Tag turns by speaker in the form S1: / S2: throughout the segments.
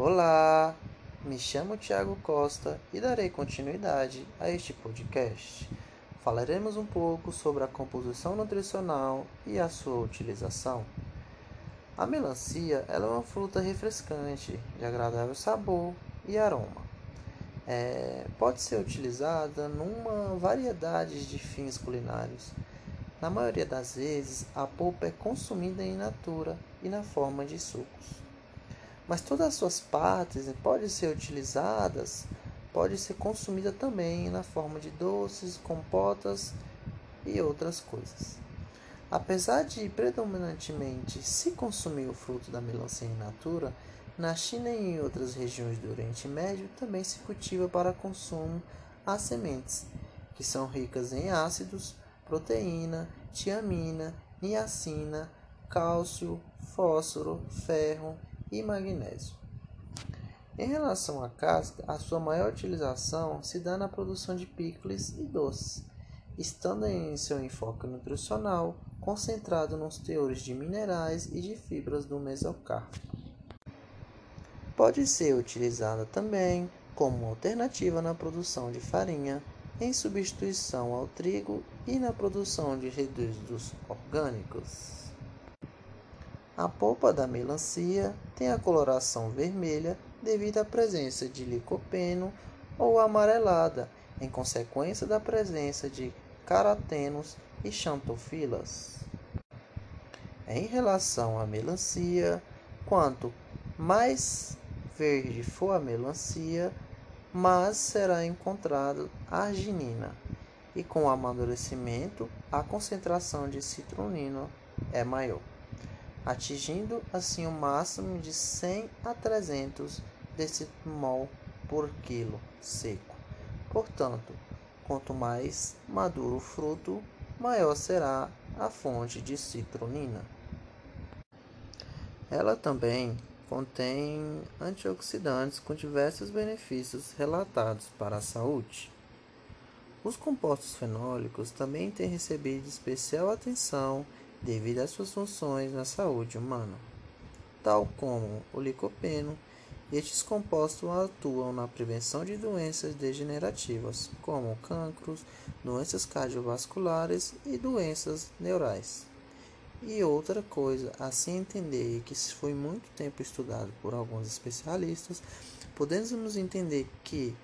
S1: Olá, me chamo Tiago Costa e darei continuidade a este podcast. Falaremos um pouco sobre a composição nutricional e a sua utilização. A melancia é uma fruta refrescante, de agradável sabor e aroma. É, pode ser utilizada numa variedade de fins culinários. Na maioria das vezes, a polpa é consumida em natura e na forma de sucos mas todas as suas partes podem ser utilizadas, pode ser consumida também na forma de doces, compotas e outras coisas. Apesar de predominantemente se consumir o fruto da melancia in natura, na China e em outras regiões do Oriente Médio também se cultiva para consumo as sementes, que são ricas em ácidos, proteína, tiamina, niacina, cálcio, fósforo, ferro e magnésio. Em relação à casca, a sua maior utilização se dá na produção de picles e doces, estando em seu enfoque nutricional concentrado nos teores de minerais e de fibras do mesocarpo. Pode ser utilizada também como alternativa na produção de farinha, em substituição ao trigo e na produção de resíduos orgânicos. A polpa da melancia tem a coloração vermelha devido à presença de licopeno ou amarelada, em consequência da presença de carotenos e xantofilas. Em relação à melancia, quanto mais verde for a melancia, mais será encontrado arginina, e com o amadurecimento, a concentração de citronina é maior atingindo assim o máximo de 100 a 300 decimol por quilo seco. Portanto, quanto mais maduro o fruto, maior será a fonte de citronina. Ela também contém antioxidantes com diversos benefícios relatados para a saúde. Os compostos fenólicos também têm recebido especial atenção devido às suas funções na saúde humana. Tal como o licopeno, estes compostos atuam na prevenção de doenças degenerativas, como cancros, doenças cardiovasculares e doenças neurais. E outra coisa a se entender que foi muito tempo estudado por alguns especialistas, podemos entender que,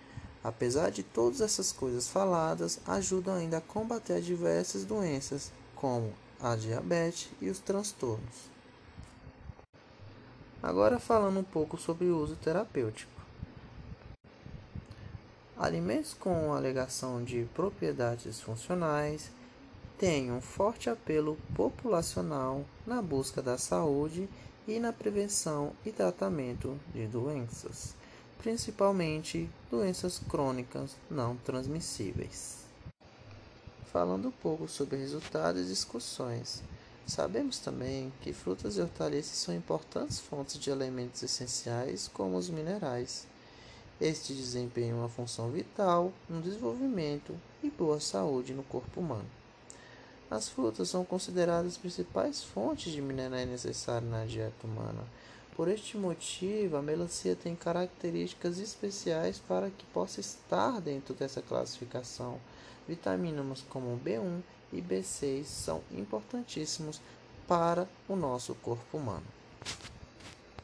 S1: apesar de todas essas coisas faladas, ajudam ainda a combater diversas doenças, como a diabetes e os transtornos. Agora falando um pouco sobre o uso terapêutico. Alimentos com alegação de propriedades funcionais têm um forte apelo populacional na busca da saúde e na prevenção e tratamento de doenças, principalmente doenças crônicas não transmissíveis falando pouco sobre resultados e discussões. Sabemos também que frutas e hortaliças são importantes fontes de elementos essenciais, como os minerais. Estes desempenham uma função vital no desenvolvimento e boa saúde no corpo humano. As frutas são consideradas as principais fontes de minerais necessários na dieta humana. Por este motivo, a melancia tem características especiais para que possa estar dentro dessa classificação. Vitaminas como B1 e B6 são importantíssimos para o nosso corpo humano.